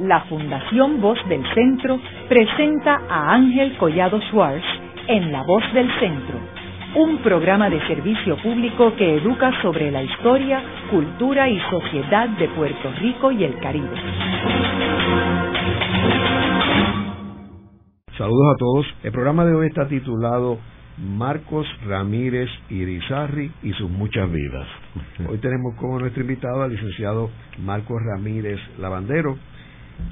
la Fundación Voz del Centro presenta a Ángel Collado Schwartz en La Voz del Centro, un programa de servicio público que educa sobre la historia, cultura y sociedad de Puerto Rico y el Caribe. Saludos a todos. El programa de hoy está titulado Marcos Ramírez Irizarri y sus muchas vidas. Hoy tenemos como nuestro invitado al licenciado Marcos Ramírez Lavandero,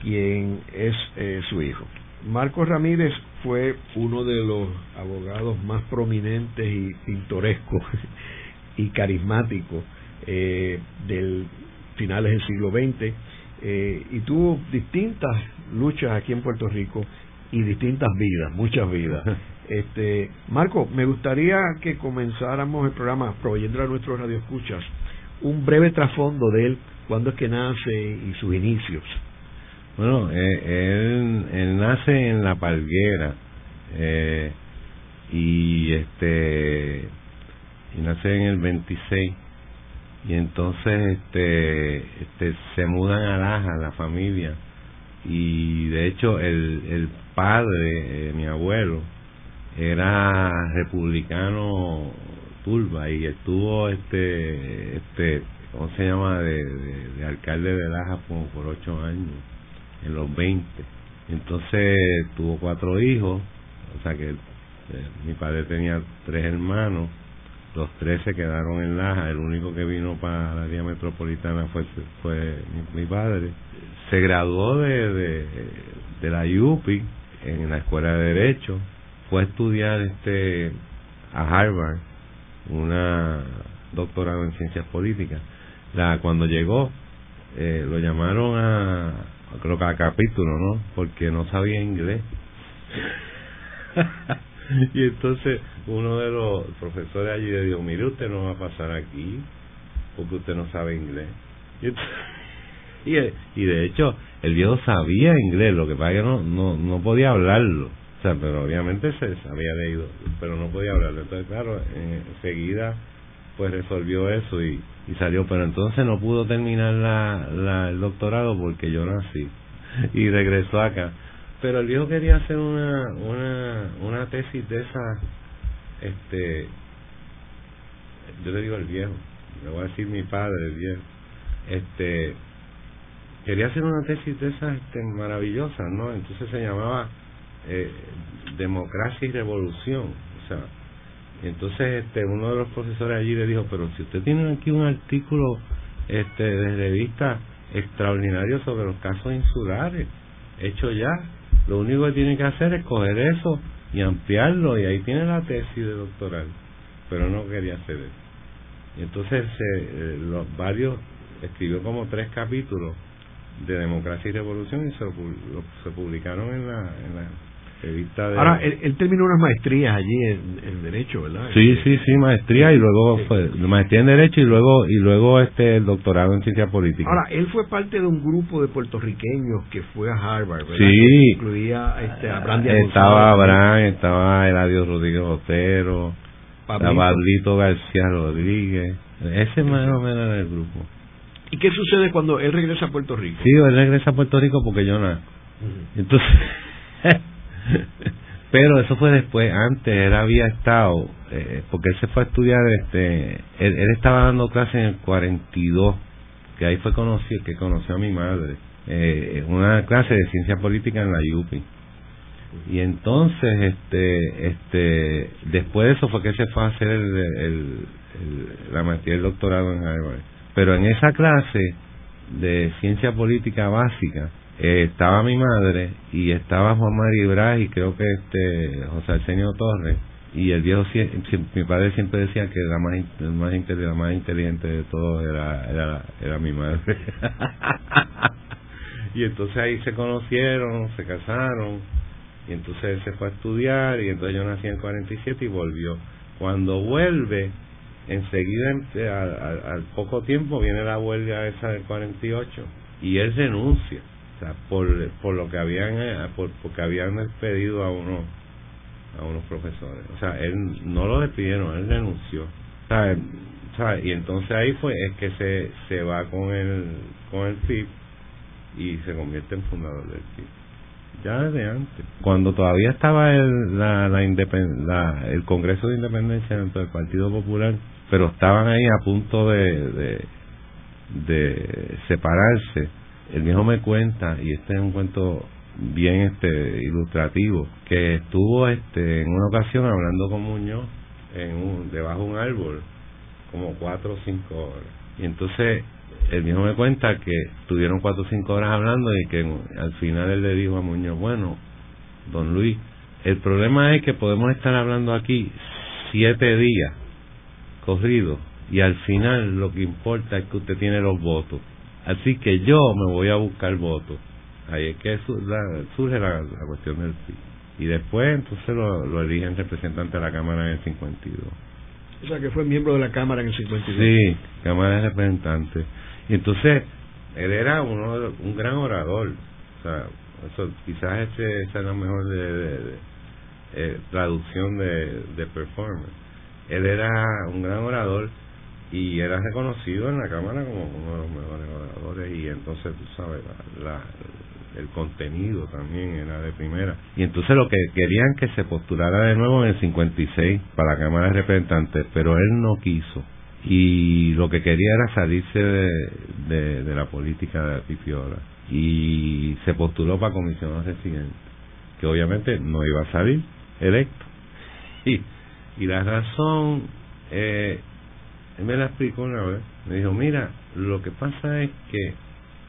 quien es eh, su hijo. Marcos Ramírez fue uno de los abogados más prominentes y pintorescos y carismáticos eh, del finales del siglo XX eh, y tuvo distintas luchas aquí en Puerto Rico y distintas vidas, muchas vidas. Este, Marco, me gustaría que comenzáramos el programa proveyendo a nuestros radioescuchas un breve trasfondo de él, cuándo es que nace y sus inicios. Bueno, eh, él, nace en La Palguera eh, y este y nace en el 26 y entonces este, este se mudan a Laja la familia y de hecho el, el padre, eh, mi abuelo, era republicano turba y estuvo este este cómo se llama de, de, alcalde de Laja como por ocho años en los veinte. Entonces tuvo cuatro hijos o sea que eh, mi padre tenía tres hermanos los tres se quedaron en Laja el único que vino para la área metropolitana fue fue mi, padre. Se graduó de, de la UPI en la escuela de derecho fue a estudiar este a Harvard una doctorado en ciencias políticas. La cuando llegó eh, lo llamaron a creo que a capítulo no porque no sabía inglés. Y entonces uno de los profesores allí le dijo mire usted no va a pasar aquí porque usted no sabe inglés y, y, de hecho el viejo sabía inglés lo que pasa es que no no, no podía hablarlo. Pero obviamente se había leído, pero no podía hablar. Entonces, claro, enseguida pues resolvió eso y, y salió, pero entonces no pudo terminar la, la, el doctorado porque yo nací y regresó acá. Pero el viejo quería hacer una, una, una tesis de esa, este, yo le digo el viejo, le voy a decir mi padre, el viejo, este, quería hacer una tesis de esas este, maravillosas, ¿no? Entonces se llamaba eh, democracia y revolución. O sea, entonces este uno de los profesores allí le dijo, pero si usted tiene aquí un artículo este de revista extraordinario sobre los casos insulares, hecho ya, lo único que tiene que hacer es coger eso y ampliarlo y ahí tiene la tesis de doctoral, pero no quería hacer eso. Y entonces eh, los varios escribió como tres capítulos de democracia y revolución y se, se publicaron en la, en la Ahora, él, terminó unas maestrías allí en, Derecho, ¿verdad? Sí, sí, sí, maestría y luego fue maestría en Derecho y luego y luego este el doctorado en Ciencia Política. Ahora, él fue parte de un grupo de puertorriqueños que fue a Harvard, ¿verdad? Sí. incluía este, a Estaba Abraham, estaba Eladio Rodríguez Otero, Pablito. García Rodríguez. Ese más o menos era el grupo. ¿Y qué sucede cuando él regresa a Puerto Rico? Sí, él regresa a Puerto Rico porque yo no. Entonces... Pero eso fue después, antes él había estado, eh, porque él se fue a estudiar, este él, estaba dando clase en el 42, que ahí fue conocido, que conoció a mi madre, eh, una clase de ciencia política en la UPI. Y entonces, este, este, después de eso fue que se fue a hacer la maestría y el doctorado en Harvard. Pero en esa clase de ciencia política básica, eh, estaba mi madre y estaba Juan María Ibraz y creo que este José Arsenio Torres. Y el viejo mi padre siempre decía que la más el más la más inteligente de todos era era era mi madre. Y entonces ahí se conocieron se casaron y entonces él se fue a estudiar y entonces yo nací en 47 y volvió. Cuando vuelve enseguida al, al poco tiempo viene la huelga esa del 48 y él renuncia por, por lo que habían eh, por, porque habían despedido a uno a unos profesores o sea él no lo despidieron él renunció y entonces ahí fue es que se se va con el con el FIP y se convierte en fundador del PIB. Ya desde antes. Cuando todavía estaba el, la, la, el Congreso de Independencia dentro del Partido Popular, pero estaban ahí a punto de, de, de separarse, el viejo me cuenta, y este es un cuento bien este ilustrativo, que estuvo este en una ocasión hablando con Muñoz en un, debajo de un árbol como cuatro o cinco horas. Y entonces el viejo me cuenta que tuvieron cuatro o cinco horas hablando y que al final él le dijo a Muñoz, bueno, don Luis, el problema es que podemos estar hablando aquí siete días corridos y al final lo que importa es que usted tiene los votos. Así que yo me voy a buscar votos. Ahí es que surge la, cuestión del PIB. Y después entonces lo, lo eligen representante de la Cámara en el 52. O sea, que fue miembro de la Cámara en el 52. Sí, Cámara de Representantes. Y entonces, él era uno un gran orador. O sea, eso, quizás ese, esa es la mejor de, eh, traducción de, de performance. Él era un gran orador y era reconocido en la Cámara como uno de los mejores oradores y entonces, tú sabes, la, el contenido también era de primera. Y entonces lo que querían que se postulara de nuevo en el 56 para la Cámara de Representantes, pero él no quiso. Y lo que quería era salirse de, de, la política de Pipiola. Y se postuló para comisionado residente, que obviamente no iba a salir electo. Y, y la razón, eh, él me la explicó una vez. Me dijo, mira, lo que pasa es que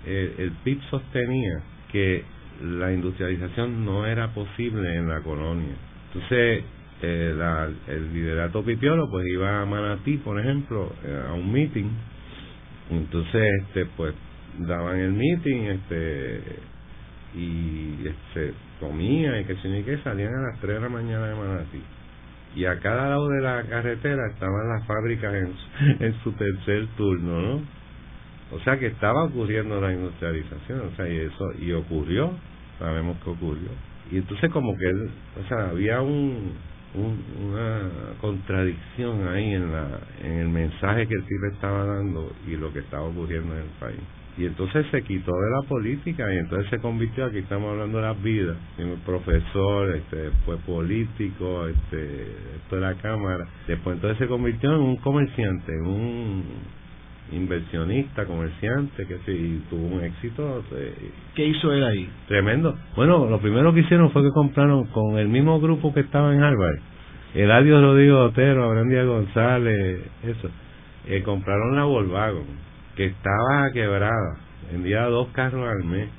eh, el PIB sostenía que la industrialización no era posible en la colonia. Entonces, eh, el liderato pipiolo pues iba a Manatí, por ejemplo, eh, a un meeting. Entonces, este pues daban el meeting este y este comía y que se ni que salían a las 3 de la mañana de Manatí. Y a cada lado de la carretera estaban las fábricas en, en su tercer turno, ¿no? O sea que estaba ocurriendo la industrialización, o sea, y eso, y ocurrió, sabemos que ocurrió. Y entonces como que o sea, había un, una contradicción ahí en la en el mensaje que el le estaba dando y lo que estaba ocurriendo en el país. Y entonces se quitó de la política y entonces se convirtió, aquí estamos hablando de las vidas, un profesor, este, fue político, este, esto de la Cámara, después entonces se convirtió en un comerciante, en un inversionista, comerciante, que sí, tuvo un éxito. Eh, ¿Qué hizo él ahí? Tremendo. Bueno, lo primero que hicieron fue que compraron con el mismo grupo que estaba en Harvard, Eladio Rodrigo Otero, Abrandía González, eso, eh, compraron la Volkswagen, que estaba quebrada, vendía dos carros al mes,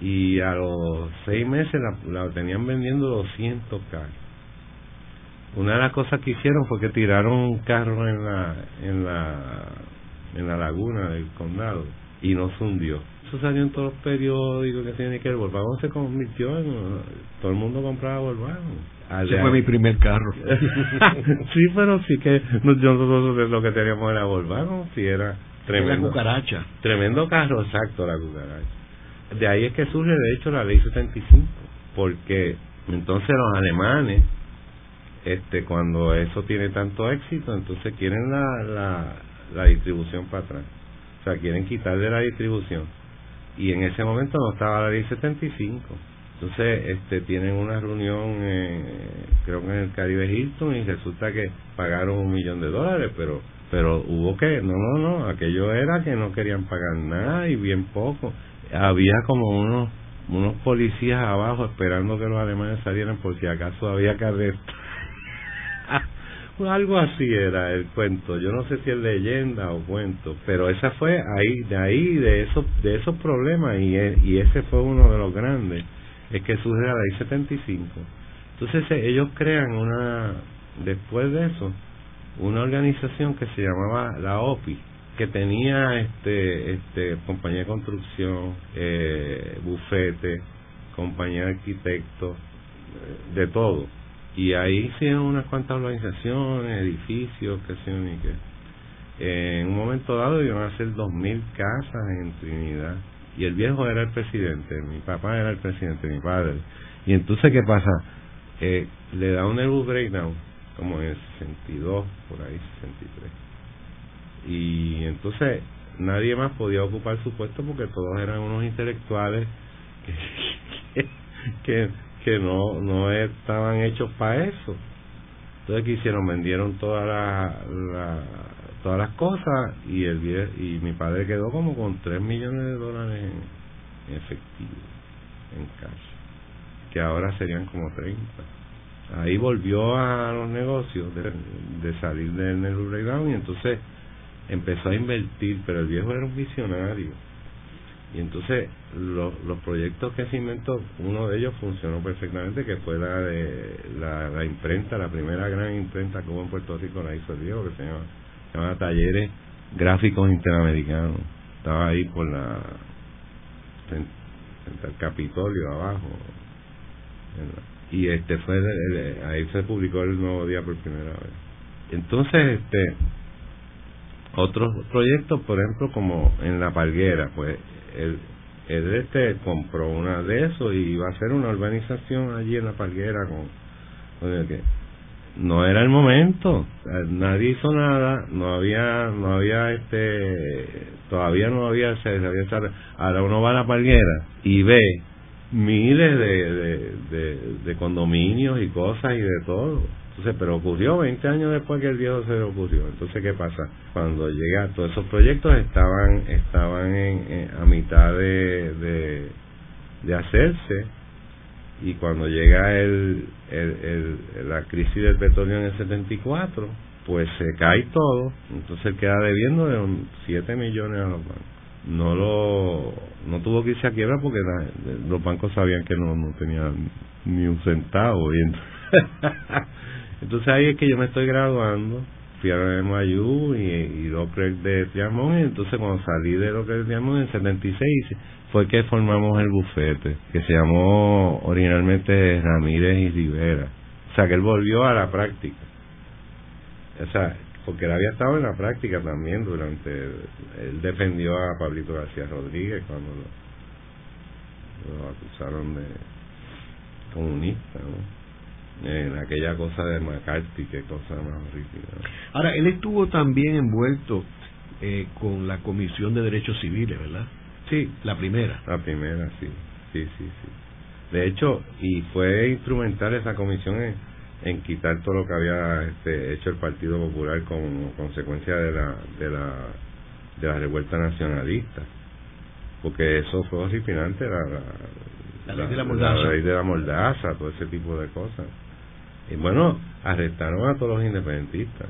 y a los seis meses la, la tenían vendiendo 200 carros una de las cosas que hicieron fue que tiraron un carro en la en la en la laguna del condado y no se hundió. Eso salió en todos los periódicos que tiene que el Volkswagen se convirtió en todo el mundo compraba Volkswagen. Ese fue mi primer carro. sí, pero sí que nosotros lo que teníamos era Volkswagen, sí era tremendo. La cucaracha. Tremendo carro, exacto, la cucaracha. De ahí es que surge de hecho la ley 75, porque entonces los alemanes este cuando eso tiene tanto éxito, entonces quieren la, la la distribución para atrás. O sea, quieren quitarle la distribución. Y en ese momento no estaba la ley 75. Entonces, este, tienen una reunión, creo que en el Caribe Hilton, y resulta que pagaron un millón de dólares, pero pero hubo que, no, no, no, aquello era que no querían pagar nada y bien poco. Había como unos unos policías abajo esperando que los alemanes salieran por si acaso había que arrestar. Algo así era el cuento. Yo no sé si es leyenda o cuento pero esa fue ahí de ahí de esos de esos problemas y, e, y ese fue uno de los grandes es que surge la ley 75 entonces eh, ellos crean una después de eso una organización que se llamaba la OPI que tenía este este compañía de construcción eh, bufete compañía de arquitectos eh, de todo y ahí hicieron unas cuantas organizaciones, edificios, qué sé yo, ni qué. en un momento dado iban a hacer dos mil casas en Trinidad. Y el viejo era el presidente, mi papá era el presidente, mi padre. Y entonces, ¿qué pasa? Eh, le da un nervous breakdown, como en el 62, por ahí, 63. Y entonces nadie más podía ocupar su puesto porque todos eran unos intelectuales que, que, no, no estaban hechos para eso. Entonces, ¿qué hicieron? Vendieron todas la, todas las cosas y el y mi padre quedó como con 3 millones de dólares en, efectivo, en cash, que ahora serían como 30. Ahí volvió a los negocios de, salir del Nehru Breakdown y entonces empezó a invertir, pero el viejo era un visionario. Y entonces los, los proyectos que se inventó, uno de ellos funcionó perfectamente, que fue la de la, imprenta, la primera gran imprenta que hubo en Puerto Rico, la hizo el viejo, que se llama, Talleres Gráficos Interamericanos. Estaba ahí por la al Capitolio abajo. Y este fue ahí se publicó el nuevo día por primera vez. Entonces, este otros proyectos, por ejemplo, como en La Palguera, pues el, el este compró una de esos y iba a hacer una urbanización allí en La Palguera con, el que no era el momento nadie hizo nada no había no había este todavía no había se había ahora uno va a la palguera y ve miles de, de, de, condominios y cosas y de todo entonces, pero ocurrió 20 años después que el viejo se ocurrió. Entonces, ¿qué pasa? Cuando llega, todos esos proyectos estaban estaban en, a mitad de, de, hacerse y cuando llega el, el, la crisis del petróleo en el 74, pues se cae todo. Entonces, queda debiendo de 7 millones a los bancos no lo no tuvo que irse a quiebra porque los bancos sabían que no, no tenían ni un centavo y Entonces ahí es que yo me estoy graduando, fui a la y, y Locre de Triamón, y entonces cuando salí de Locre de Triamón en 76 fue que formamos el bufete, que se llamó originalmente Ramírez y Rivera. O sea, que él volvió a la práctica. O sea, porque él había estado en la práctica también durante... Él defendió a Pablito García Rodríguez cuando lo, lo acusaron de comunista, ¿no? en aquella cosa de McCarthy, qué cosa más horrible. Ahora, él estuvo también envuelto eh, con la Comisión de Derechos Civiles, ¿verdad? Sí. La primera. La primera, sí. Sí, sí, sí. De hecho, y fue instrumental esa comisión en, en quitar todo lo que había este, hecho el Partido Popular como consecuencia de la, de la, de la revuelta nacionalista. Porque eso fue horripilante, la, la, ley de la mordaza. La ley de la mordaza, todo ese tipo de cosas. Y bueno, arrestaron a todos los independentistas.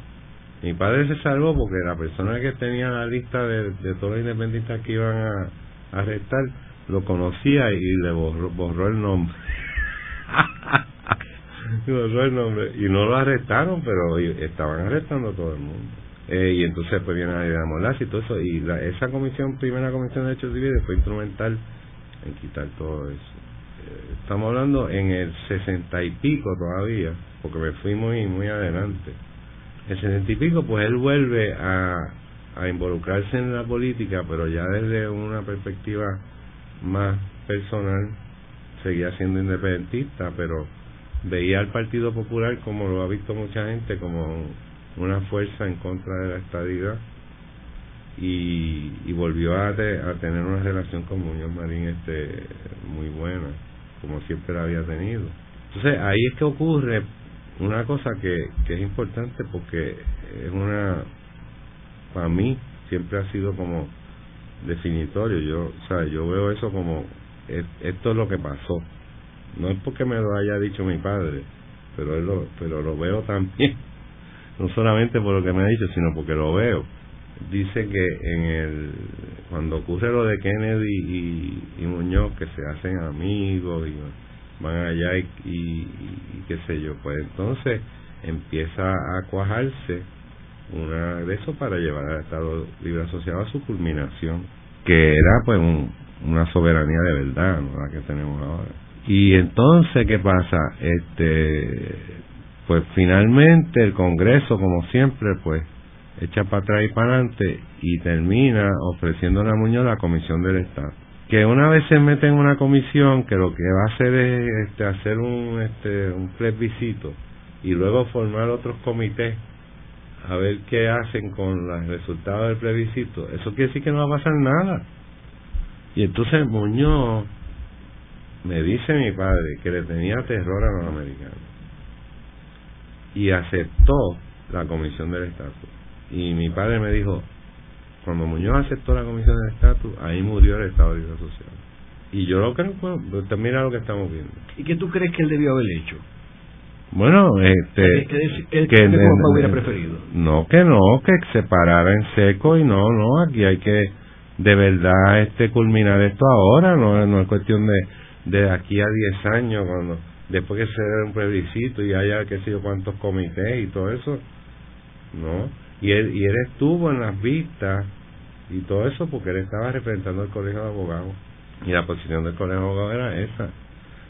Mi padre se salvó porque la persona que tenía la lista de, todos los independentistas que iban a, arrestar lo conocía y le borró, el nombre. Y no lo arrestaron, pero estaban arrestando a todo el mundo. Eh, y entonces pues viene a Mordaza y todo eso. Y la, esa comisión, primera comisión de hechos civiles, fue instrumental en quitar todo eso. Eh, estamos hablando en el sesenta y pico todavía porque me fui muy, muy adelante. El sesenta y pico, pues él vuelve a, a involucrarse en la política, pero ya desde una perspectiva más personal, seguía siendo independentista, pero veía al Partido Popular, como lo ha visto mucha gente, como una fuerza en contra de la estadidad y, y volvió a, tener una relación con Muñoz Marín este muy buena, como siempre la había tenido. Entonces ahí es que ocurre una cosa que, que es importante porque es una para mí siempre ha sido como definitorio yo o sea yo veo eso como esto es lo que pasó no es porque me lo haya dicho mi padre pero lo, pero lo veo también no solamente por lo que me ha dicho sino porque lo veo dice que en el cuando ocurre lo de Kennedy y, y Muñoz que se hacen amigos y van allá y, y, qué sé yo, pues entonces empieza a cuajarse una de eso para llevar al Estado Libre Asociado a su culminación, que era pues una soberanía de verdad, ¿no? la que tenemos ahora. Y entonces, ¿qué pasa? Este, pues finalmente el Congreso, como siempre, pues echa para atrás y para adelante y termina ofreciendo a Muñoz la Comisión del Estado que una vez se mete en una comisión que lo que va a hacer es este, hacer un este un plebiscito y luego formar otros comités a ver qué hacen con los resultados del plebiscito, eso quiere decir que no va a pasar nada. Y entonces Muñoz me dice mi padre que le tenía terror a los americanos y aceptó la comisión del estatus. Y mi padre me dijo, cuando Muñoz aceptó la comisión del estatus, ahí murió el Estado de Vida Social. Y yo lo creo, pues, mira lo que estamos viendo. ¿Y qué tú crees que él debió haber hecho? Bueno, este... ¿Qué, que, hubiera preferido? No, que no, que se parara en seco y no, no, aquí hay que de verdad este culminar esto ahora, no, no es cuestión de, de aquí a 10 años, cuando después que se dé un plebiscito y haya qué sé yo cuántos comités y todo eso, no. Y él, y él estuvo en las vistas y todo eso porque él estaba representando el colegio de abogados y la posición del colegio de abogados era esa.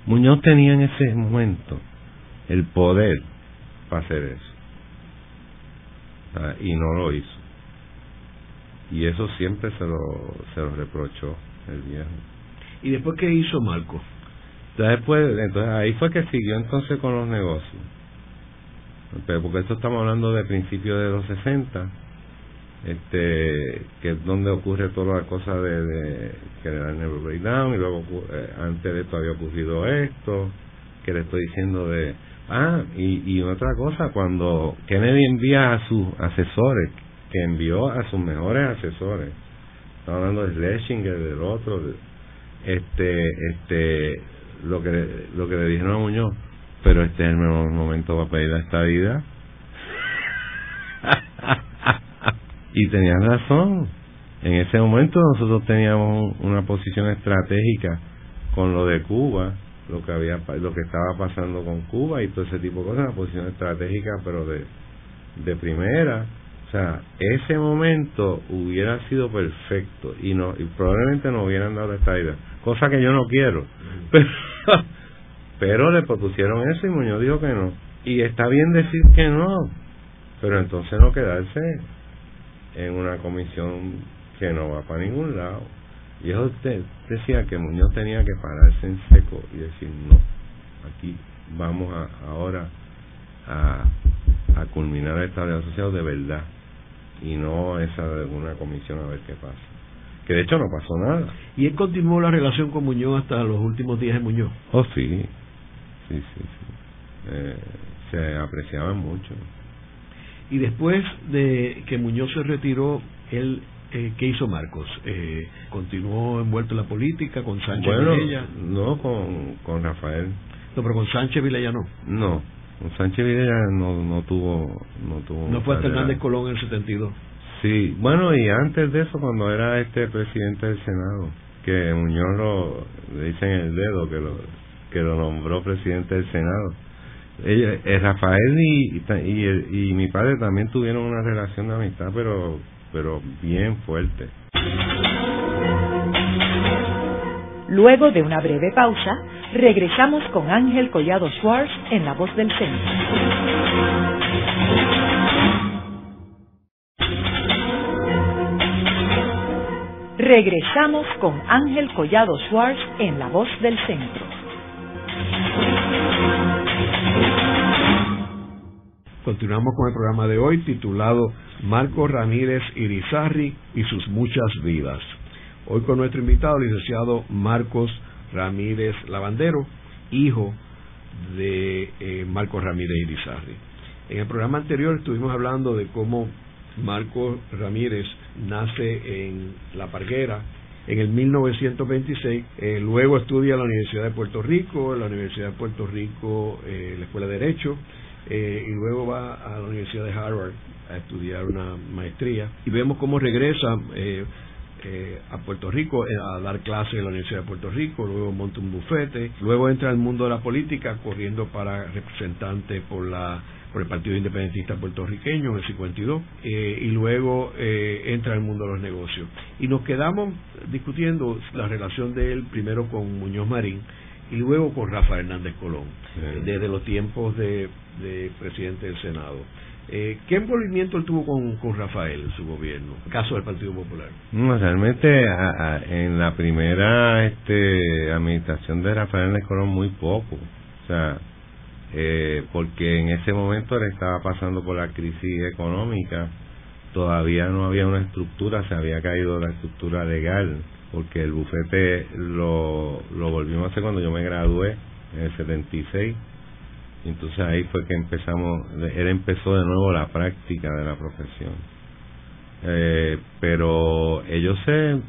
Muñoz tenía en ese momento el poder para hacer eso y no lo hizo y eso siempre se lo se lo reprochó el viejo y después qué hizo Marco después entonces ahí fue que siguió entonces con los negocios. Porque esto estamos hablando de principios de los 60 este que es donde ocurre toda la cosa de, de que dan el breakdown y luego eh, antes de esto había ocurrido esto que le estoy diciendo de ah y, y otra cosa cuando Kennedy envía a sus asesores que envió a sus mejores asesores estamos hablando de Schlesinger del otro este este lo que lo que le dijeron a Muñoz pero este es el mejor momento para pedir la estadía y tenían razón. En ese momento nosotros teníamos una posición estratégica con lo de Cuba lo que había lo que estaba pasando con Cuba y todo ese tipo de cosas una posición estratégica pero de de primera. O sea ese momento hubiera sido perfecto y no y probablemente no hubieran dado esta idea cosa que yo no quiero pero pero le propusieron eso y Muñoz dijo que no. Y está bien decir que no, pero entonces no quedarse en una comisión que no va para ningún lado. Y eso usted decía que Muñoz tenía que pararse en seco y decir, no, aquí vamos a, ahora a, a culminar el Estado asociado de verdad y no esa de una comisión a ver qué pasa. Que de hecho no pasó nada. ¿Y él continuó la relación con Muñoz hasta los últimos días de Muñoz? Oh, sí, sí, sí, sí. Eh, se apreciaban mucho. Y después de que Muñoz se retiró, él eh, ¿qué hizo Marcos? Eh, ¿Continuó envuelto en la política con Sánchez Vilella? No, con, con Rafael. No, pero con Sánchez Vilella no. No, con Sánchez Vilella no, no tuvo... No, tuvo ¿No fue a Hernández Colón en el 72? Sí, bueno, y antes de eso, cuando era este presidente del Senado, que Muñoz lo, le dicen el dedo, que lo, que lo nombró presidente del Senado. Ella, eh, Rafael y, y, mi padre también tuvieron una relación de amistad, pero, pero bien fuerte. Luego de una breve pausa, regresamos con Ángel Collado Schwartz en La Voz del Centro. Regresamos con Ángel Collado Schwartz en La Voz del Centro. Continuamos con el programa de hoy titulado Marcos Ramírez Irizarri y sus muchas vidas. Hoy con nuestro invitado, licenciado Marcos Ramírez Lavandero, hijo de eh, Marcos Ramírez Irizarri. En el programa anterior estuvimos hablando de cómo Marcos Ramírez nace en La Parguera en el 1926, eh, luego estudia en la Universidad de Puerto Rico, en la Universidad de Puerto Rico, eh, la Escuela de Derecho, eh, y luego va a la Universidad de Harvard a estudiar una maestría. Y vemos cómo regresa eh, eh, a Puerto Rico a dar clases en la Universidad de Puerto Rico, luego monta un bufete, luego entra al mundo de la política corriendo para representante por la por el Partido Independentista Puertorriqueño en el 52 y luego entra al mundo de los negocios. Y nos quedamos discutiendo la relación de él primero con Muñoz Marín y luego con Rafael Hernández Colón, desde los tiempos de, presidente del Senado. Eh, ¿Qué envolvimiento él tuvo con, con Rafael en su gobierno, caso del Partido Popular? No, realmente en la primera este, administración de Rafael Hernández Colón muy poco. O sea, eh, porque en ese momento él estaba pasando por la crisis económica, todavía no había una estructura, se había caído la estructura legal, porque el bufete lo, lo volvimos a hacer cuando yo me gradué en el 76, entonces ahí fue que empezamos, él empezó de nuevo la práctica de la profesión. Eh, pero ellos se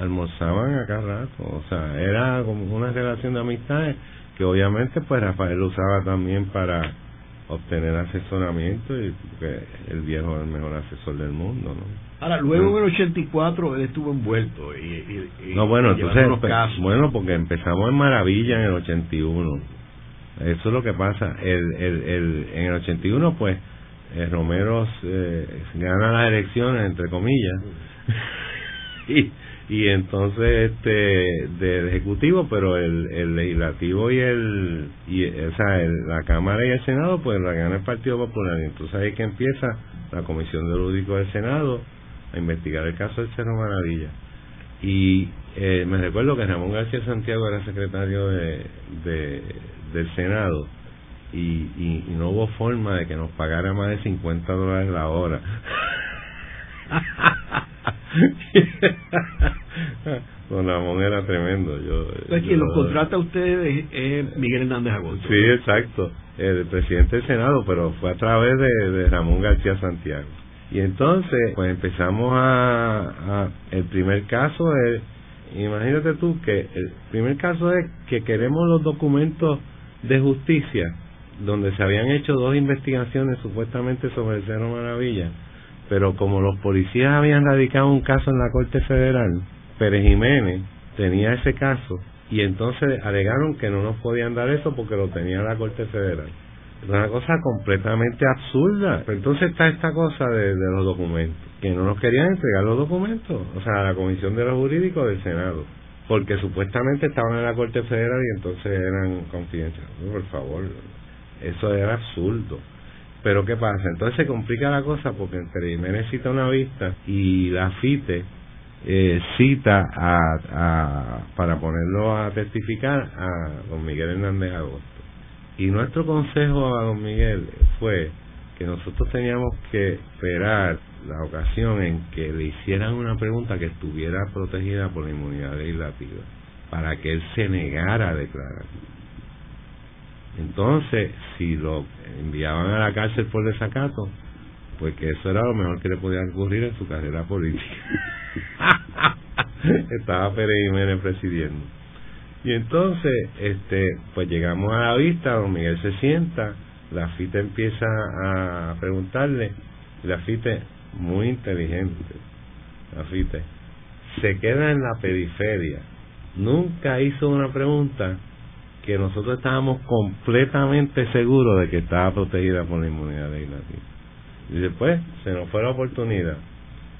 almorzaban acá rato, o sea, era como una relación de amistad que obviamente pues Rafael lo usaba también para obtener asesoramiento y que el viejo es el mejor asesor del mundo, ¿no? Ahora, luego en el 84 él estuvo envuelto y, y, no, bueno, entonces, bueno, porque empezamos en Maravilla en el 81. Eso es lo que pasa. El, el, el, en el 81, pues, eh, Romero eh, gana las elecciones, entre comillas, y y entonces este del ejecutivo pero el, el legislativo y el y o sea la cámara y el senado pues la gana el partido popular. Entonces ahí que empieza la comisión de lúdico del senado a investigar el caso del cerro maravilla. Y eh, me recuerdo que Ramón García Santiago era secretario de, de del senado y, y, y no hubo forma de que nos pagara más de 50 dólares la hora Don Ramón era tremendo. Yo, quien lo contrata a ustedes es Miguel Hernández Agosto. Sí, exacto. El presidente del Senado, pero fue a través de, Ramón García Santiago. Y entonces, pues empezamos a, el primer caso es, imagínate tú que el primer caso es que queremos los documentos de justicia, donde se habían hecho dos investigaciones supuestamente sobre el Cerro Maravilla pero como los policías habían radicado un caso en la Corte Federal, Pérez Jiménez tenía ese caso y entonces alegaron que no nos podían dar eso porque lo tenía la Corte Federal. Una cosa completamente absurda. Pero entonces está esta cosa de, los documentos, que no nos querían entregar los documentos, o sea, a la Comisión de los Jurídicos del Senado, porque supuestamente estaban en la Corte Federal y entonces eran confidenciales. Por favor, eso era absurdo. Pero ¿qué pasa? Entonces se complica la cosa porque entre Jiménez cita una vista y la FITE eh, cita a, para ponerlo a testificar a don Miguel Hernández Agosto. Y nuestro consejo a don Miguel fue que nosotros teníamos que esperar la ocasión en que le hicieran una pregunta que estuviera protegida por la inmunidad legislativa para que él se negara a declarar. Entonces, si lo enviaban a la cárcel por desacato, pues que eso era lo mejor que le podía ocurrir en su carrera política. Estaba Pérez presidiendo. Y entonces, este, pues llegamos a la vista, don Miguel se sienta, la FITE empieza a preguntarle, la FITE muy inteligente, la FITE, se queda en la periferia, nunca hizo una pregunta que nosotros estábamos completamente seguros de que estaba protegida por la inmunidad legislativa. Y después se nos fue la oportunidad.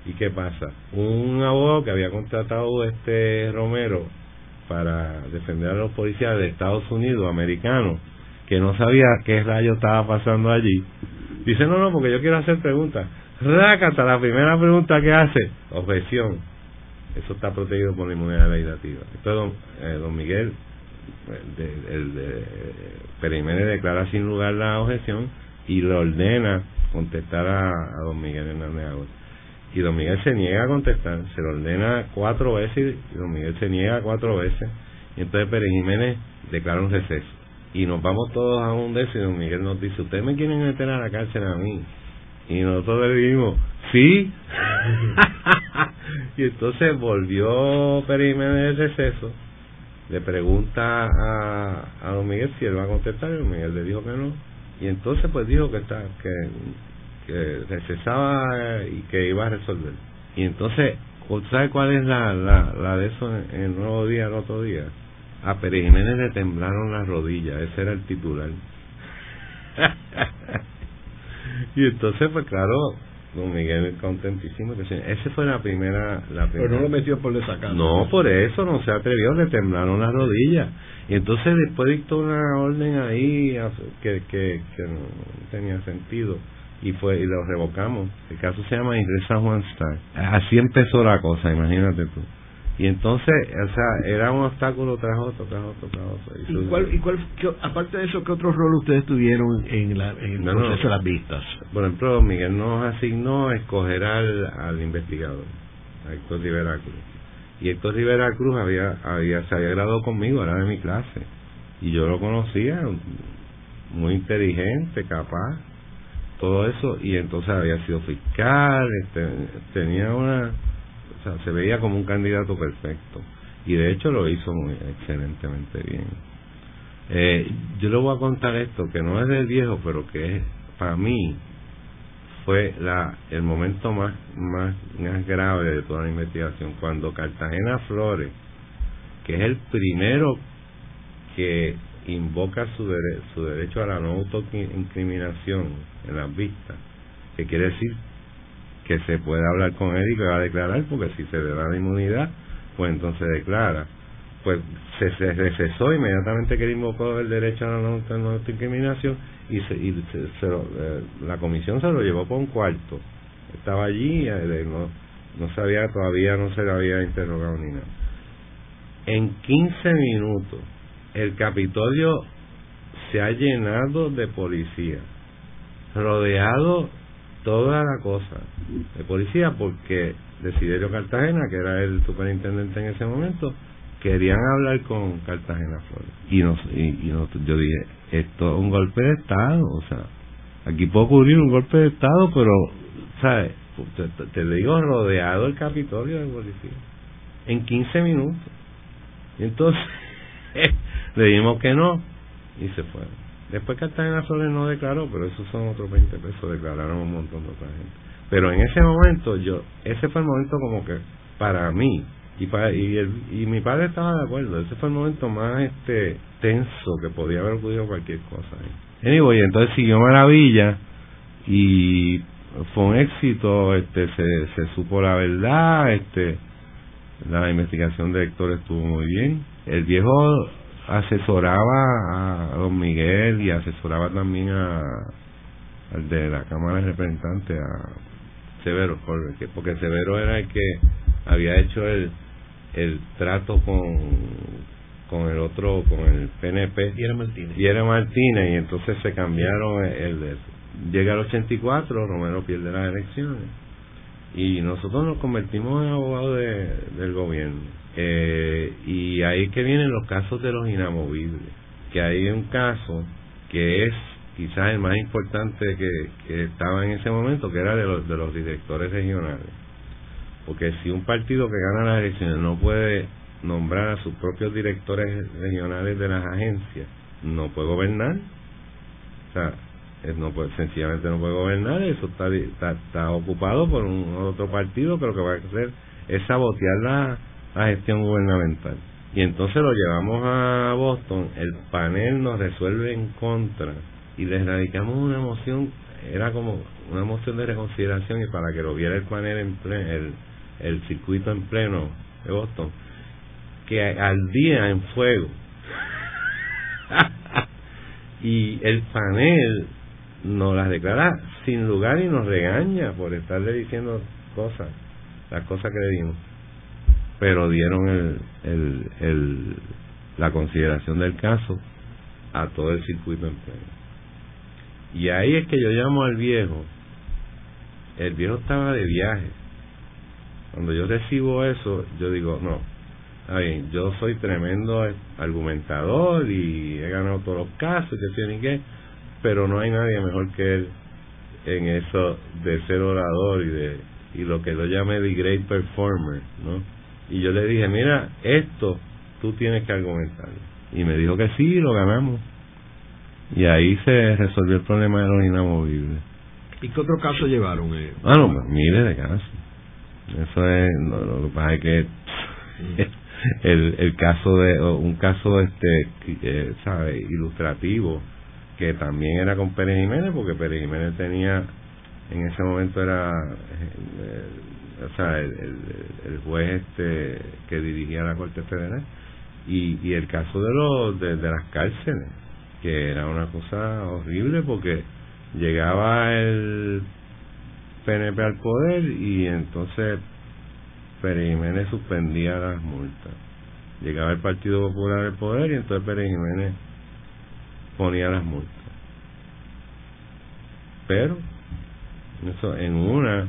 ¿Y qué pasa? Un abogado que había contratado este Romero para defender a los policías de Estados Unidos, americanos, que no sabía qué rayo estaba pasando allí, dice, no, no, porque yo quiero hacer preguntas. Rácata, la primera pregunta que hace, objeción. Eso está protegido por la inmunidad legislativa. Entonces, eh, don Miguel de, el de declara sin lugar la objeción y le ordena contestar a, don Miguel Hernández Agosto. Y don Miguel se niega a contestar, se lo ordena cuatro veces y don Miguel se niega cuatro veces. Y entonces Pérez Jiménez declara un receso. Y nos vamos todos a un de y don Miguel nos dice, ustedes me quieren meter a la cárcel a mí. Y nosotros le dijimos, sí. y entonces volvió Pérez Jiménez del receso le pregunta a, a don Miguel si él va a contestar y don Miguel le dijo que no. Y entonces pues dijo que está que, que recesaba y que iba a resolver. Y entonces ¿sabe cuál es la, la, la de eso en el nuevo día el otro día? a Pérez le temblaron las rodillas ese era el titular. Y entonces pues claro Don Miguel contentísimo. Que ese fue la primera, la Pero no lo metió por desacato. No, por eso no se atrevió, le temblaron las rodillas. Y entonces después dictó una orden ahí que, que, que no tenía sentido y fue y lo revocamos. El caso se llama Ingresa Juan Star. Así empezó la cosa, imagínate tú. Y entonces, o sea, era un obstáculo tras otro, tras otro, tras otro. ¿Y, cuál, y cuál, aparte de eso, qué otro rol ustedes tuvieron en, la, en el proceso de las vistas? Por ejemplo, Miguel nos asignó a escoger al, al investigador, a Héctor Rivera Cruz. Y Héctor Rivera Cruz había, había, se había graduado conmigo, era de mi clase. Y yo lo conocía, muy inteligente, capaz, todo eso. Y entonces había sido fiscal, este, tenía una se veía como un candidato perfecto. Y de hecho lo hizo muy excelentemente bien. Eh, yo le voy a contar esto, que no es del viejo, pero que es, para mí fue la el momento más, más, más grave de toda la investigación, cuando Cartagena Flores, que es el primero que invoca su, su derecho a la no autoincriminación en las vistas, que quiere decir que se puede hablar con él y que va a declarar, porque si se le da la inmunidad, pues entonces declara. Pues se, se recesó inmediatamente que él invocó el derecho a la no, discriminación y, se, y eh, la comisión se lo llevó por un cuarto. Estaba allí, eh, no, no sabía todavía, no se le había interrogado ni nada. En 15 minutos, el Capitolio se ha llenado de policía, rodeado toda la cosa de policía porque Desiderio Cartagena, que era el superintendente en ese momento, querían hablar con Cartagena Flores. Y, nos, y, yo dije, esto es un golpe de Estado, o sea, aquí puede ocurrir un golpe de Estado, pero, ¿sabes? Te, te, digo, rodeado el Capitolio de policía, en 15 minutos. Y entonces, le dijimos que no, y se fueron. Después Cartagena Flores no declaró, pero esos son otros 20 pesos, declararon un montón de otra gente. Pero en ese momento, yo ese fue el momento como que para mí, y, para, y, el, y mi padre estaba de acuerdo, ese fue el momento más este tenso que podía haber ocurrido cualquier cosa. Anyway, entonces siguió Maravilla y fue un éxito, este se, se supo la verdad, este la investigación de Héctor estuvo muy bien. El viejo asesoraba a don Miguel y asesoraba también a al de la Cámara de Representantes, a Severo, porque, porque Severo era el que había hecho el, el trato con con el otro, con el PNP. Y era Martínez. Y era Martínez, y entonces se cambiaron el, de Llega el 84, Romero pierde las elecciones, y nosotros nos convertimos en abogados de, del gobierno eh, y ahí es que vienen los casos de los inamovibles, que hay un caso que es quizás el más importante que, estaba en ese momento, que era de los, de los directores regionales. Porque si un partido que gana las elecciones no puede nombrar a sus propios directores regionales de las agencias, no puede gobernar. O sea, no puede, sencillamente no puede gobernar, eso está, está, está ocupado por un otro partido que lo que va a hacer es sabotear la, la gestión gubernamental. Y entonces lo llevamos a Boston, el panel nos resuelve en contra y les radicamos una moción, era como una moción de reconsideración y para que lo viera el panel en pleno, el, el circuito en pleno de Boston, que al día en fuego. y el panel nos las declara sin lugar y nos regaña por estarle diciendo cosas, las cosas que le dimos pero dieron el, el, la consideración del caso a todo el circuito en pleno. Y ahí es que yo llamo al viejo, el viejo estaba de viaje. Cuando yo recibo eso, yo digo, no, bien, yo soy tremendo argumentador y he ganado todos los casos, que tiene que, pero no hay nadie mejor que él en eso de ser orador y de y lo que lo llame the great performer, ¿no? Y yo le dije, mira, esto tú tienes que argumentar. Y me dijo que sí, lo ganamos. Y ahí se resolvió el problema de los inamovibles. ¿Y qué otro caso llevaron? Eh? Ah, no, pues, miles de casos. Eso es, lo que pasa es que mm. el, el caso de, un caso este, eh, ¿sabe? Ilustrativo, que también era con Pérez Jiménez, porque Pérez Jiménez tenía, en ese momento era eh, o sea, el, juez este que dirigía la Corte Federal, y, y el caso de, los de, las cárceles, que era una cosa horrible porque llegaba el PNP al poder y entonces Pérez Jiménez suspendía las multas. Llegaba el Partido Popular al poder y entonces Pérez Jiménez ponía las multas. Pero, eso en una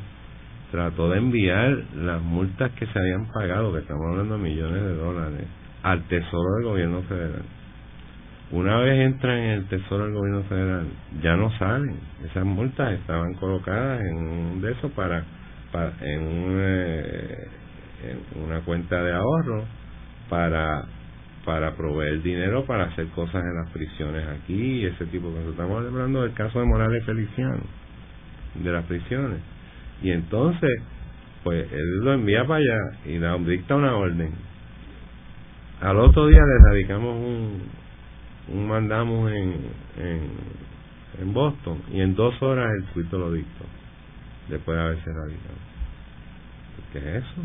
trató de enviar las multas que se habían pagado, que estamos hablando de millones de dólares, al Tesoro del Gobierno Federal. Una vez entran en el Tesoro del Gobierno Federal, ya no salen. Esas multas estaban colocadas en un de esos para, para en, en una cuenta de ahorro para para proveer dinero para hacer cosas en las prisiones aquí y ese tipo de cosas. Estamos hablando del caso de Morales Feliciano, de las prisiones. Y entonces, pues él lo envía para allá y le dicta una orden. Al otro día le radicamos un, un mandamos en, en, Boston y en dos horas el tuito lo dictó, después de haberse radicado. ¿Qué es eso?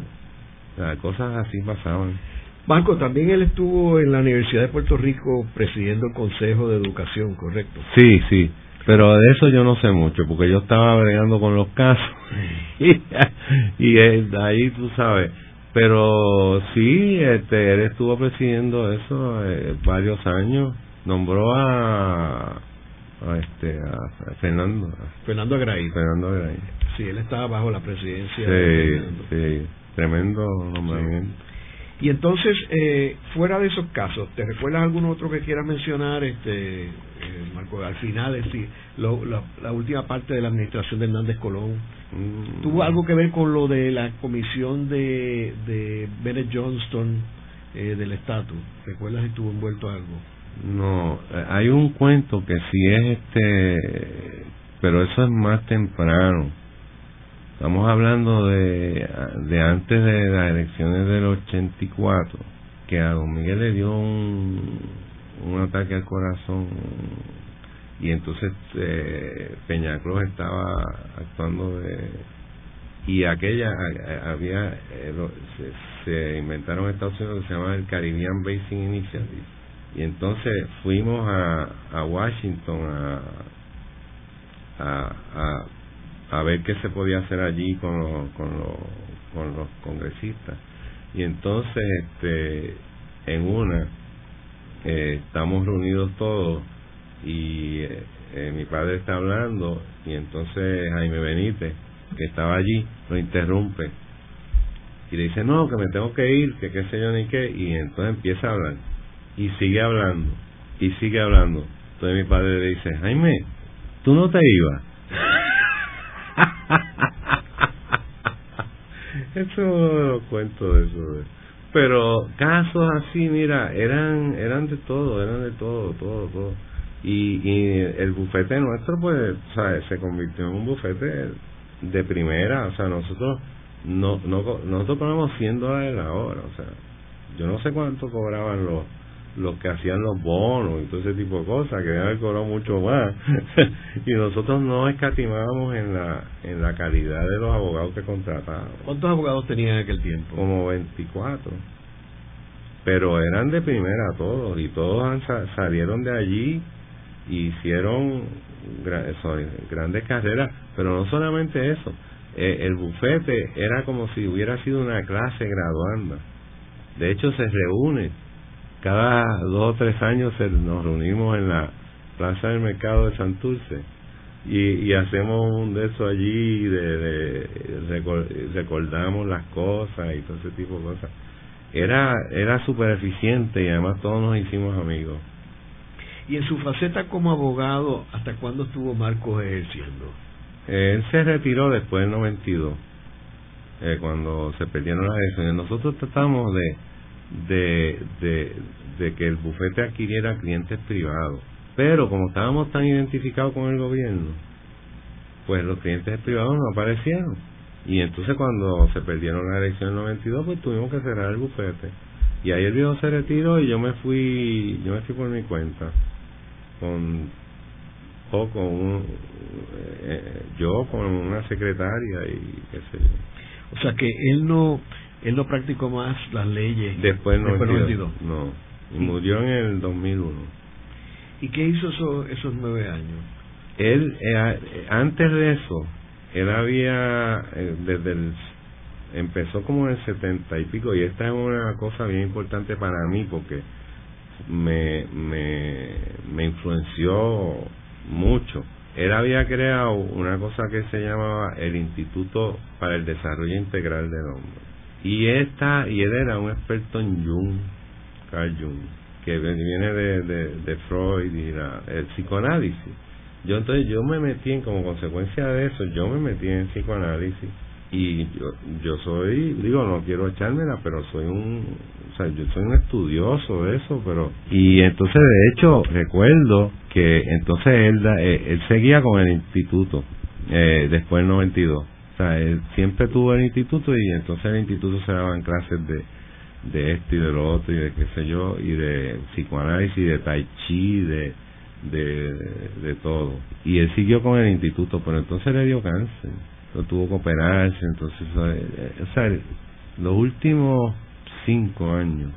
Sea, cosas así pasaban. Marco, también él estuvo en la Universidad de Puerto Rico presidiendo el Consejo de Educación, ¿correcto? Sí, sí, pero de eso yo no sé mucho, porque yo estaba bregando con los casos. Y, y ahí tú sabes. Pero sí, este, él estuvo presidiendo eso eh, varios años, nombró a, a este a, Fernando. Fernando Agray Fernando Agray sí él estaba bajo la presidencia sí, de sí tremendo nombramiento y entonces, eh, fuera de esos casos, ¿te recuerdas algún otro que quieras mencionar, este, eh, Marco? Al final, es decir, lo, la, la, última parte de la administración de Hernández Colón, mm. ¿tuvo algo que ver con lo de la comisión de, de Bennett Johnston eh, del estatus? ¿Recuerdas si estuvo envuelto algo? No, hay un cuento que sí es este, pero eso es más temprano Estamos hablando de, de antes de las elecciones del 84, que a don Miguel le dio un, un ataque al corazón. Y entonces eh, Peñaclos estaba actuando de y aquella había eh, se, inventaron en Estados Unidos que se llama el Caribbean Basin Initiative. Y entonces fuimos a, a Washington a, a, a ver qué se podía hacer allí con los, con los, con los congresistas. Y entonces, este, en una, eh, estamos reunidos todos y eh, eh, mi padre está hablando y entonces Jaime Benítez, que estaba allí, lo interrumpe y le dice, no, que me tengo que ir, que qué sé yo ni qué, y entonces empieza a hablar y sigue hablando y sigue hablando. Entonces mi padre le dice, Jaime, tú no te ibas. eso cuento de eso pero casos así mira eran eran de todo eran de todo todo todo. Y, y el bufete nuestro pues se convirtió en un bufete de primera. O sea nosotros no, no nosotros cobramos 100 dólares la hora. O sea yo no sé cuánto cobraban los los que hacían los bonos y todo ese tipo de cosas, que deben haber cobrado mucho más. y nosotros no escatimábamos en la, en la calidad de los abogados que contratábamos. ¿Cuántos abogados tenían en aquel tiempo? Como 24. Pero eran de primera todos, y todos salieron de allí y hicieron grandes carreras, pero no solamente eso, eh, el bufete era como si hubiera sido una clase graduanda. De hecho, se reúne cada dos o tres años nos reunimos en la plaza del mercado de Santurce y, y hacemos un de eso allí de, de, recordamos las cosas y todo ese tipo de cosas. Era era súper eficiente y además todos nos hicimos amigos. Y en su faceta como abogado hasta cuándo estuvo Marcos ejerciendo él se retiró después del 92 eh, cuando se perdieron las elecciones. Nosotros tratamos de de, de, que el bufete adquiriera clientes privados. Pero como estábamos tan identificados con el gobierno, pues los clientes privados no aparecieron. Y entonces cuando se perdieron la elección en 92, pues tuvimos que cerrar el bufete. Y ahí el viejo se retiró y yo me fui, yo me fui por mi cuenta. Con, o con un, eh, yo con una secretaria y qué sé yo. O sea que él no, él no practicó más las leyes después, no, No, murió en el 2001. ¿Y qué hizo esos, esos nueve años? Él, eh, antes de eso, él había, eh, desde el empezó como en el setenta y pico y esta es una cosa bien importante para mí porque me, me, me influenció mucho. Él había creado una cosa que se llamaba el Instituto para el Desarrollo Integral del Hombre. Y esta, y él era un experto en Jung, Carl Jung, que viene de, de, Freud y el psicoanálisis. Yo entonces yo me metí en, como consecuencia de eso, yo me metí en psicoanálisis y yo, yo soy, digo, no quiero echármela, pero soy un, o sea, yo soy un estudioso de eso, pero... Y entonces, de hecho, recuerdo que entonces él, eh, él seguía con el instituto, eh, después del 92. O sea, él siempre tuvo el instituto y entonces el instituto se daban clases de, de esto y de lo otro y de qué sé yo, y de psicoanálisis, de tai chi, de, de, de todo. Y él siguió con el instituto, pero entonces le dio cáncer no tuvo que operarse, entonces, eh, o sea, los últimos cinco años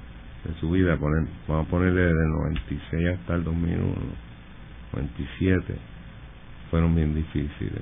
de su vida, vamos a ponerle desde el 96 hasta el 2001, 97, fueron bien difíciles.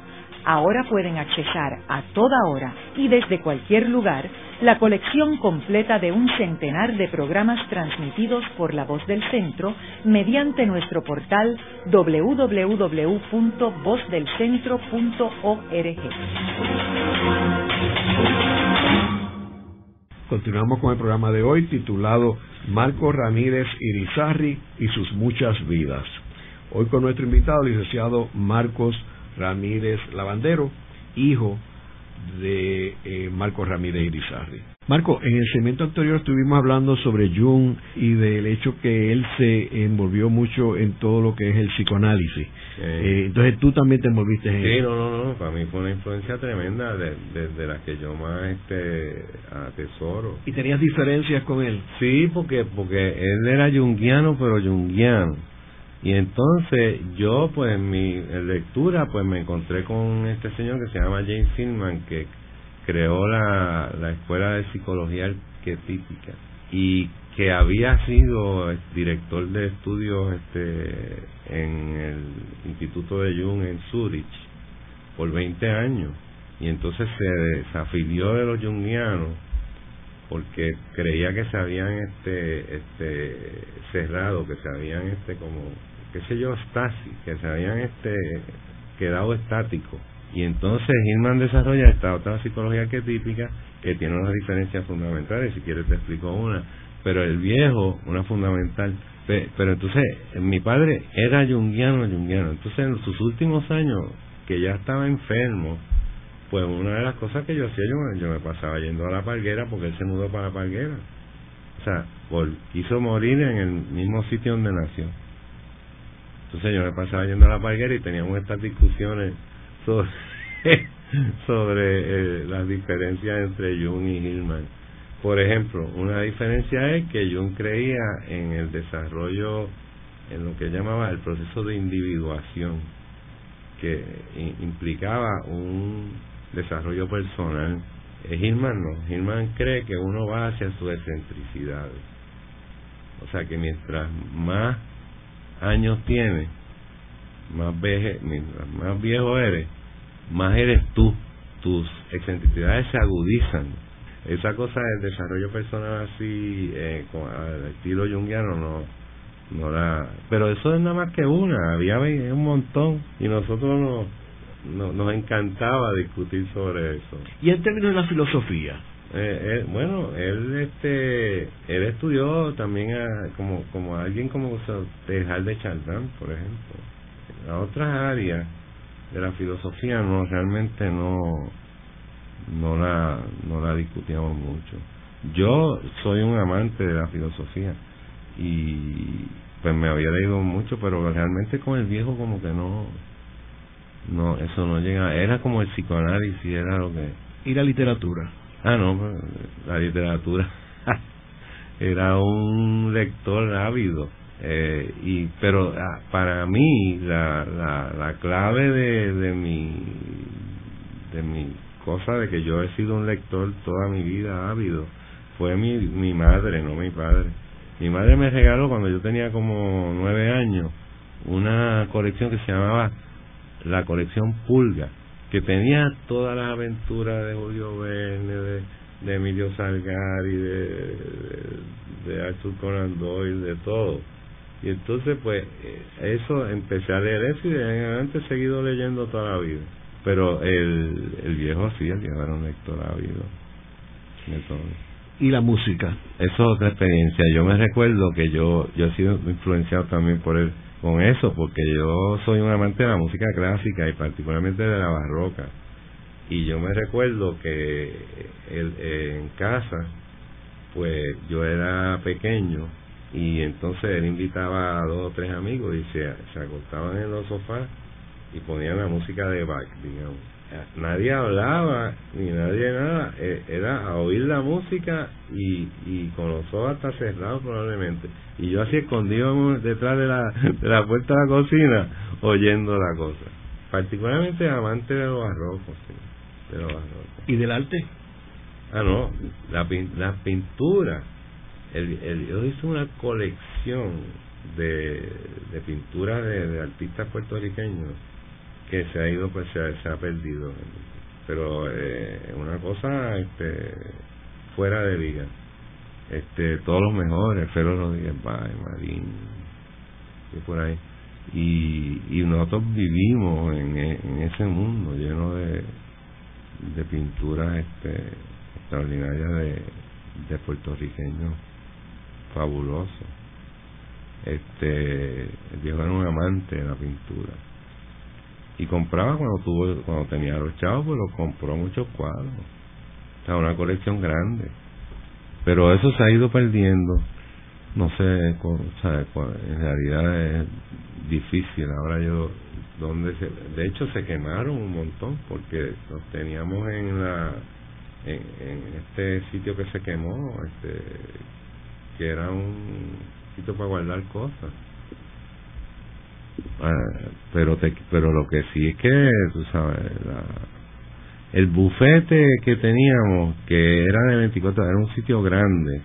Ahora pueden accesar a toda hora y desde cualquier lugar la colección completa de un centenar de programas transmitidos por La Voz del Centro mediante nuestro portal www.vozdelcentro.org. Continuamos con el programa de hoy titulado Marco Ramírez Irizarri y sus muchas vidas. Hoy con nuestro invitado, licenciado Marcos Ramírez Lavandero, hijo de eh, Marco Ramírez Irizarri. Marco, en el segmento anterior estuvimos hablando sobre Jung y del hecho que él se envolvió mucho en todo lo que es el psicoanálisis. Eh, entonces tú también te envolviste en Sí, no, no, no, para mí fue una influencia tremenda de, de, las que yo más este, atesoro. ¿Y tenías diferencias con él? Sí, porque, porque él era junguiano, pero junguiano y entonces yo, pues en mi lectura, pues me encontré con este señor que se llama James Silman, que creó la, la Escuela de Psicología Arquetípica y que había sido director de estudios este, en el Instituto de Jung en Zurich por 20 años. Y entonces se desafilió de los jungianos porque creía que se habían este, este cerrado, que se habían este como qué sé yo, estasis, que se habían este, quedado estáticos. Y entonces Hillman desarrolla esta otra psicología arquetípica que tiene unas diferencias fundamentales, si quieres te explico una, pero el viejo, una fundamental, pero entonces mi padre era junguiano, junguiano, entonces en sus últimos años, que ya estaba enfermo, pues una de las cosas que yo hacía, yo, yo me pasaba yendo a la palguera porque él se mudó para la palguera. O sea, por, quiso morir en el mismo sitio donde nació. Entonces yo me pasaba yendo a la parguera y teníamos estas discusiones sobre, eh, las diferencias entre Jung y Hillman. Por ejemplo, una diferencia es que Jung creía en el desarrollo, en lo que llamaba el proceso de individuación, que implicaba un desarrollo personal. Hillman no, Hillman cree que uno va hacia su excentricidad. O sea que mientras más años tienes, más, más viejo eres, más eres tú. Tus excentricidades se agudizan. Esa cosa del desarrollo personal así, eh, con, al estilo junguiano, no, no la... Pero eso es nada más que una, había un montón y nosotros nos, nos encantaba discutir sobre eso. ¿Y en términos de la filosofía? Eh, eh, bueno, él este él estudió también como como alguien como Tejar de Chaldán, por ejemplo. A otras áreas de la filosofía no realmente no no la no la discutíamos mucho. Yo soy un amante de la filosofía y pues me había leído mucho, pero realmente con el viejo como que no no eso no llega, era como el psicoanálisis, era lo que y la literatura Ah, no, pues, la literatura. Era un lector ávido. Eh, y pero ah, para mí la, la, la clave de, de mi de mi cosa de que yo he sido un lector toda mi vida ávido fue mi, mi madre, no mi padre. Mi madre me regaló cuando yo tenía como nueve años una colección que se llamaba la colección Pulga, que tenía todas las aventuras de Julio Verne, de, de Emilio Salgari, de, de, de Arthur Conan Doyle, de todo. Y entonces, pues, eh, eso, empecé a leer eso y de adelante he seguido leyendo toda la vida. Pero el, el viejo sí, el viejo era un lector ávido. ¿Y la música? Eso es otra experiencia. Yo me recuerdo que yo, yo he sido influenciado también por él con eso, porque yo soy un amante de la música clásica y particularmente de la barroca. Y yo me recuerdo que en casa, pues yo era pequeño y entonces él invitaba a dos o tres amigos y se, se acostaban en los sofás y ponían la música de Bach, digamos. Nadie hablaba ni nadie nada, e, era a oír la música y, y con los ojos hasta cerrados probablemente. Y yo así escondido detrás de la, de la puerta de la cocina oyendo la cosa. Particularmente amante de los barrocos, sí, de los. ¿Y del arte? Ah, no, la, la pintura. El, el, yo hice una colección de, de pinturas de, de artistas puertorriqueños que se ha ido pues se ha, se ha perdido. Pero eh, una cosa este fuera de liga este todos los mejores Fero Rodríguez Bay, Marín y por ahí. Y, nosotros vivimos en, en ese mundo lleno de de pinturas este extraordinarias de, de puertorriqueños fabulosos. Este el viejo era un amante de la pintura y compraba cuando tuvo cuando tenía los chavos pues los compró muchos cuadros. O sea una colección grande. Pero eso se ha ido perdiendo. No sé o sea, en realidad es difícil. Ahora yo donde se, de hecho se quemaron un montón porque los teníamos en la en este sitio que se quemó este que era un sitio para guardar cosas Ah, pero te, pero lo que sí es que tú sabes el bufete que teníamos que era de 24 era un sitio grande.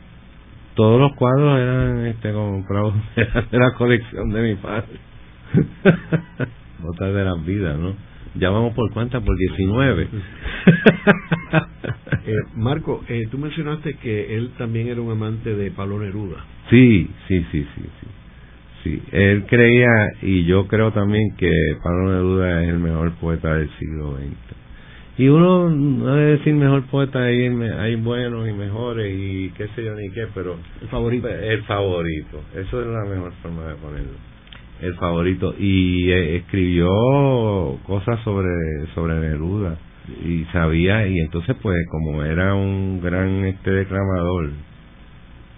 Todos los cuadros eran este comprados de la colección de mi padre. Otra de las vidas no ya vamos por cuántas por 19 eh, Marco eh, tú mencionaste que él también era un amante de Pablo Neruda. Sí sí sí sí sí sí. Él creía, y yo creo también, que Pablo Neruda es el mejor poeta del siglo XX. Y uno no debe decir mejor poeta, hay, hay buenos y mejores y qué sé yo ni qué, pero... El favorito. El favorito, eso es la mejor forma de ponerlo. El favorito. Y eh, escribió cosas sobre, sobre Neruda y sabía, y entonces pues como era un gran este declamador,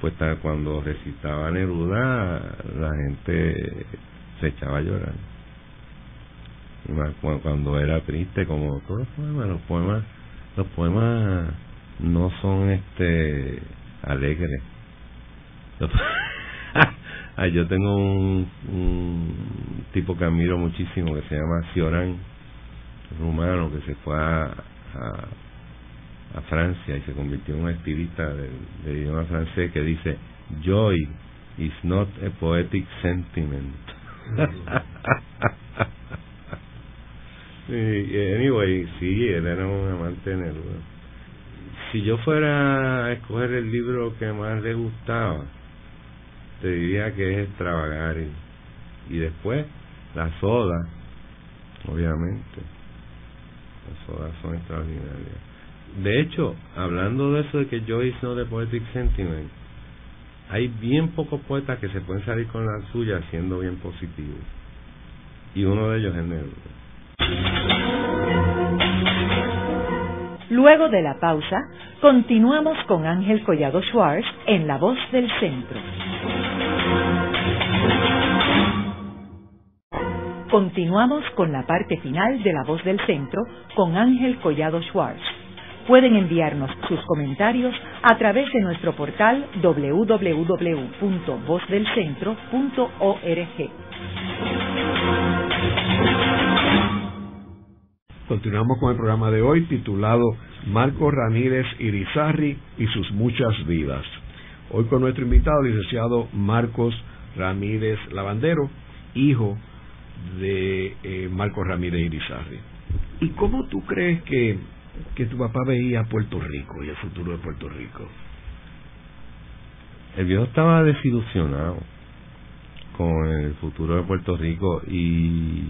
pues cuando recitaba Neruda la gente se echaba a llorar. Cuando era triste como todos los poemas los poemas los poemas no son este alegres yo tengo un, un tipo que admiro muchísimo que se llama Cioran rumano que se fue a Francia y se convirtió en un estilista del, idioma francés que dice joy is not a poetic sentiment anyway sí él era un amante de Neruda si yo fuera a escoger el libro que más le gustaba te diría que es Extravagari y después las sodas obviamente. Las sodas son extraordinarias de hecho, hablando de eso de que Joyce no de Poetic Sentiment, hay bien pocos poetas que se pueden salir con la suya siendo bien positivos. Y uno de ellos es Neruda. Luego de la pausa, continuamos con Ángel Collado Schwartz en La Voz del Centro. Continuamos con la parte final de La Voz del Centro con Ángel Collado Schwartz Pueden enviarnos sus comentarios a través de nuestro portal www.vozdelcentro.org. Continuamos con el programa de hoy titulado Marco Ramírez Irizarri y sus muchas vidas. Hoy con nuestro invitado, licenciado Marcos Ramírez Lavandero, hijo de eh, Marcos Ramírez Irizarri. ¿Y cómo tú crees que, que tu papá veía Puerto Rico y el futuro de Puerto Rico? El viejo estaba desilusionado con el futuro de Puerto Rico y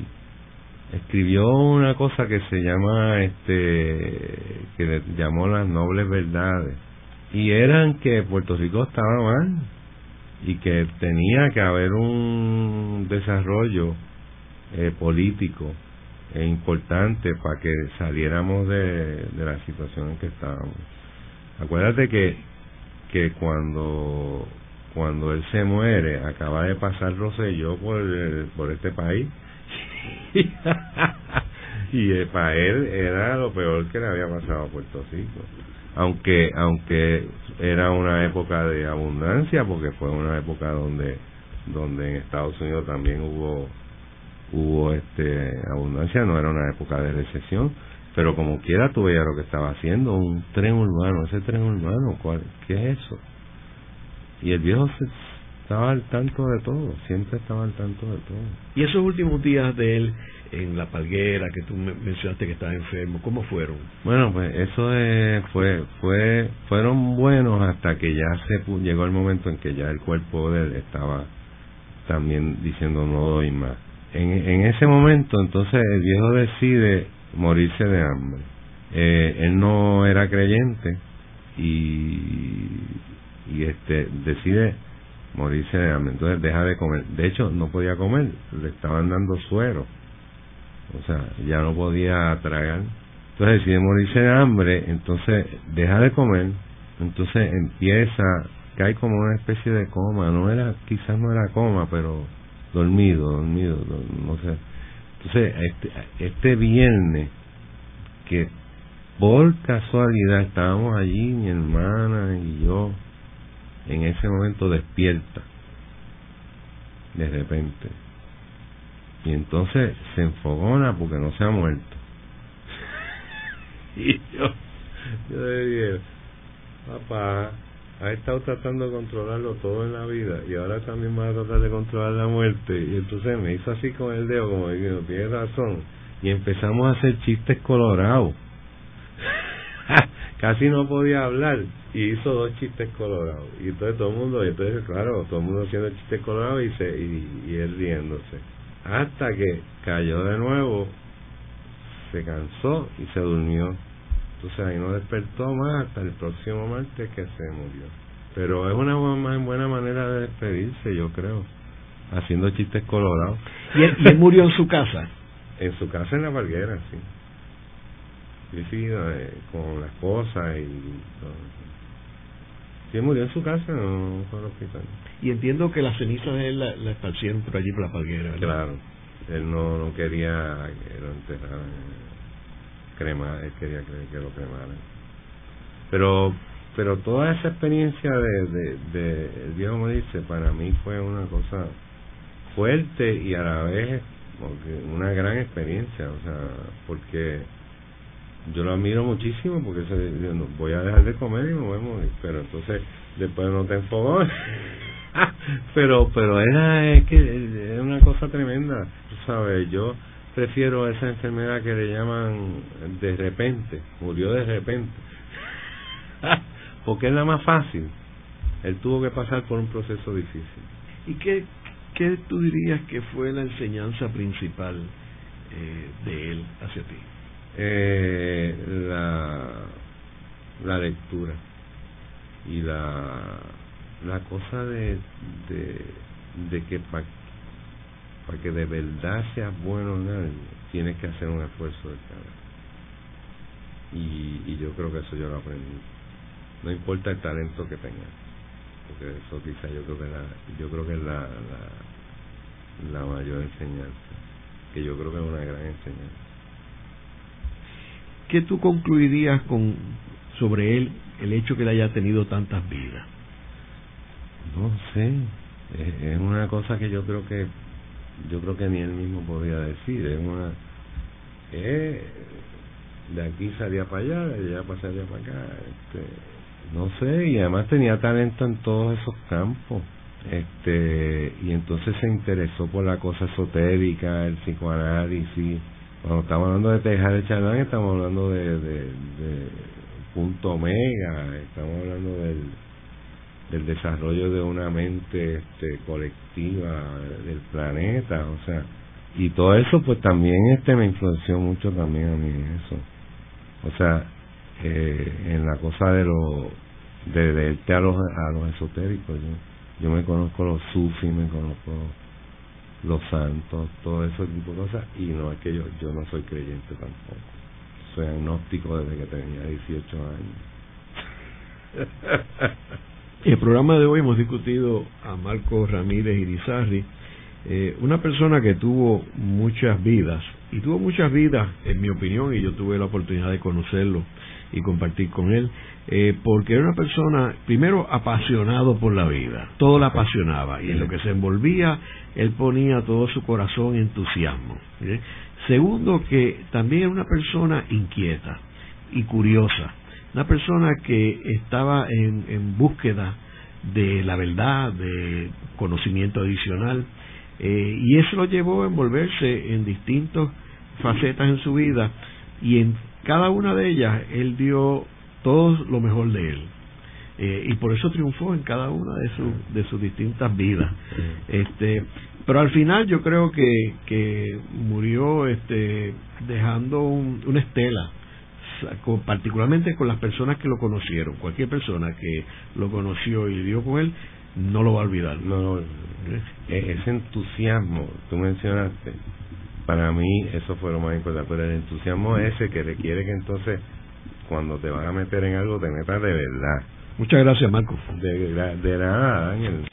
escribió una cosa que se llama este que le llamó las nobles verdades y eran que Puerto Rico estaba mal y que tenía que haber un desarrollo eh, político e importante para que saliéramos de, de la situación en que estábamos. Acuérdate que que cuando cuando él se muere acaba de pasar Rosselló por por este país y eh, para él era lo peor que le había pasado a Puerto Rico aunque aunque era una época de abundancia porque fue una época donde donde en Estados Unidos también hubo hubo este abundancia no era una época de recesión pero como quiera tú veías lo que estaba haciendo un tren urbano ese tren urbano ¿cuál, qué es eso y el viejo estaba al tanto de todo siempre estaba al tanto de todo. Y esos últimos días de él en la palguera que tú mencionaste que estaba enfermo cómo fueron bueno pues eso fue fue fueron buenos hasta que ya se llegó el momento en que ya el cuerpo de él estaba también diciendo no doy más en, en ese momento entonces el viejo decide morirse de hambre. Eh, él no era creyente y este decide morirse de hambre. Entonces deja de comer. De hecho no podía comer le estaban dando suero. O sea, ya no podía tragar. Entonces decide morirse de hambre, entonces deja de comer, entonces empieza, cae como una especie de coma, no era, quizás no era coma, pero dormido, dormido, no sé. Entonces, este, este viernes, que por casualidad estábamos allí, mi hermana y yo, en ese momento despierta, de repente y entonces se enfogona porque no se ha muerto. y yo, yo le dije, papá, ha estado tratando de controlarlo todo en la vida y ahora también va a tratar de controlar la muerte. Y entonces me hizo así con el dedo, como diciendo, tiene razón. Y empezamos a hacer chistes colorados. Casi no podía hablar y hizo dos chistes colorados. Y entonces todo el mundo, y entonces claro, todo el mundo haciendo chistes colorados y, se, y, y riéndose hasta que cayó de nuevo, se cansó y se durmió. Entonces ahí no despertó más hasta el próximo martes que se murió. Pero es una buena manera de despedirse, yo creo, haciendo chistes colorados. ¿Y él, murió en su casa? En su casa en la Valguera, sí. Y sí, eh, con la esposa y Sí, murió en su casa, no fue al hospital. Y entiendo que las cenizas de él la, la esparcieron por allí por la palguera. Claro, él no, no quería que lo enterraran, crema, él quería que, lo cremaran. Pero pero toda esa experiencia de, de, de el viejo morirse para mí fue una cosa fuerte y a la vez una gran experiencia, o sea, porque yo lo admiro muchísimo porque se, voy a dejar de comer y me voy pero entonces después no te enfogó pero pero era es que es una cosa tremenda tú sabes yo prefiero esa enfermedad que le llaman de repente murió de repente. Porque es la más fácil. Él tuvo que pasar por un proceso difícil. Y qué qué tú dirías que fue la enseñanza principal eh, de él hacia ti eh, la, la lectura y la, la cosa de, de, de que para que de verdad seas bueno en algo, tienes que hacer un esfuerzo de cara. Y, y yo creo que eso yo lo aprendí. No importa el talento que tengas, porque eso quizá yo creo que la, yo creo que es la, la, la mayor enseñanza, que yo creo que es una gran enseñanza. ¿qué tú concluirías con, sobre él el hecho que él haya tenido tantas vidas? No sé, es una cosa que yo creo que yo creo que ni él mismo podía decir, es una de aquí salía para allá, de allá allá para acá, este, no sé, y además tenía talento en todos esos campos este y entonces se interesó por la cosa esotérica, el psicoanálisis. Cuando estamos hablando de Tejar de Chalán, estamos hablando de, de, punto omega, estamos hablando del, del desarrollo de una mente este, colectiva del planeta, o sea, y todo eso pues también este me influenció mucho también a mí eso. O sea, eh, en la cosa de lo de, de, a los a los esotéricos yo yo me conozco los sufis, me conozco los santos, todo ese tipo de cosas, y no es que yo, yo no soy creyente tampoco. Soy agnóstico desde que tenía 18 años. En el programa de hoy hemos discutido a Marco Ramírez Irizarri, eh, una persona que tuvo muchas vidas, y tuvo muchas vidas, en mi opinión, y yo tuve la oportunidad de conocerlo y compartir con él, eh, porque era una persona, primero, apasionado por la vida, todo la apasionaba, y en lo que se envolvía, él ponía todo su corazón en entusiasmo. Segundo, que también era una persona inquieta y curiosa, una persona que estaba en, en búsqueda de la verdad, de conocimiento adicional, eh, y eso lo llevó a envolverse en distintas facetas en su vida, y en cada una de ellas él dio todo lo mejor de él. Eh, y por eso triunfó en cada una de, sus de sus distintas vidas. Este, pero al final yo creo que, que murió este, dejando una estela, particularmente con las personas que lo conocieron. Cualquier persona que lo conoció y dio con él, no lo va a olvidar. No, e-, ese entusiasmo, tú mencionaste, para mí eso fue lo más importante, pero el entusiasmo ese que requiere que entonces cuando te van a meter en algo te metas de verdad. Muchas gracias, Marco. De, de nada, Ángel.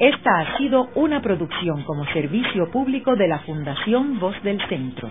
Esta ha sido una producción como servicio público de la Fundación Voz del Centro.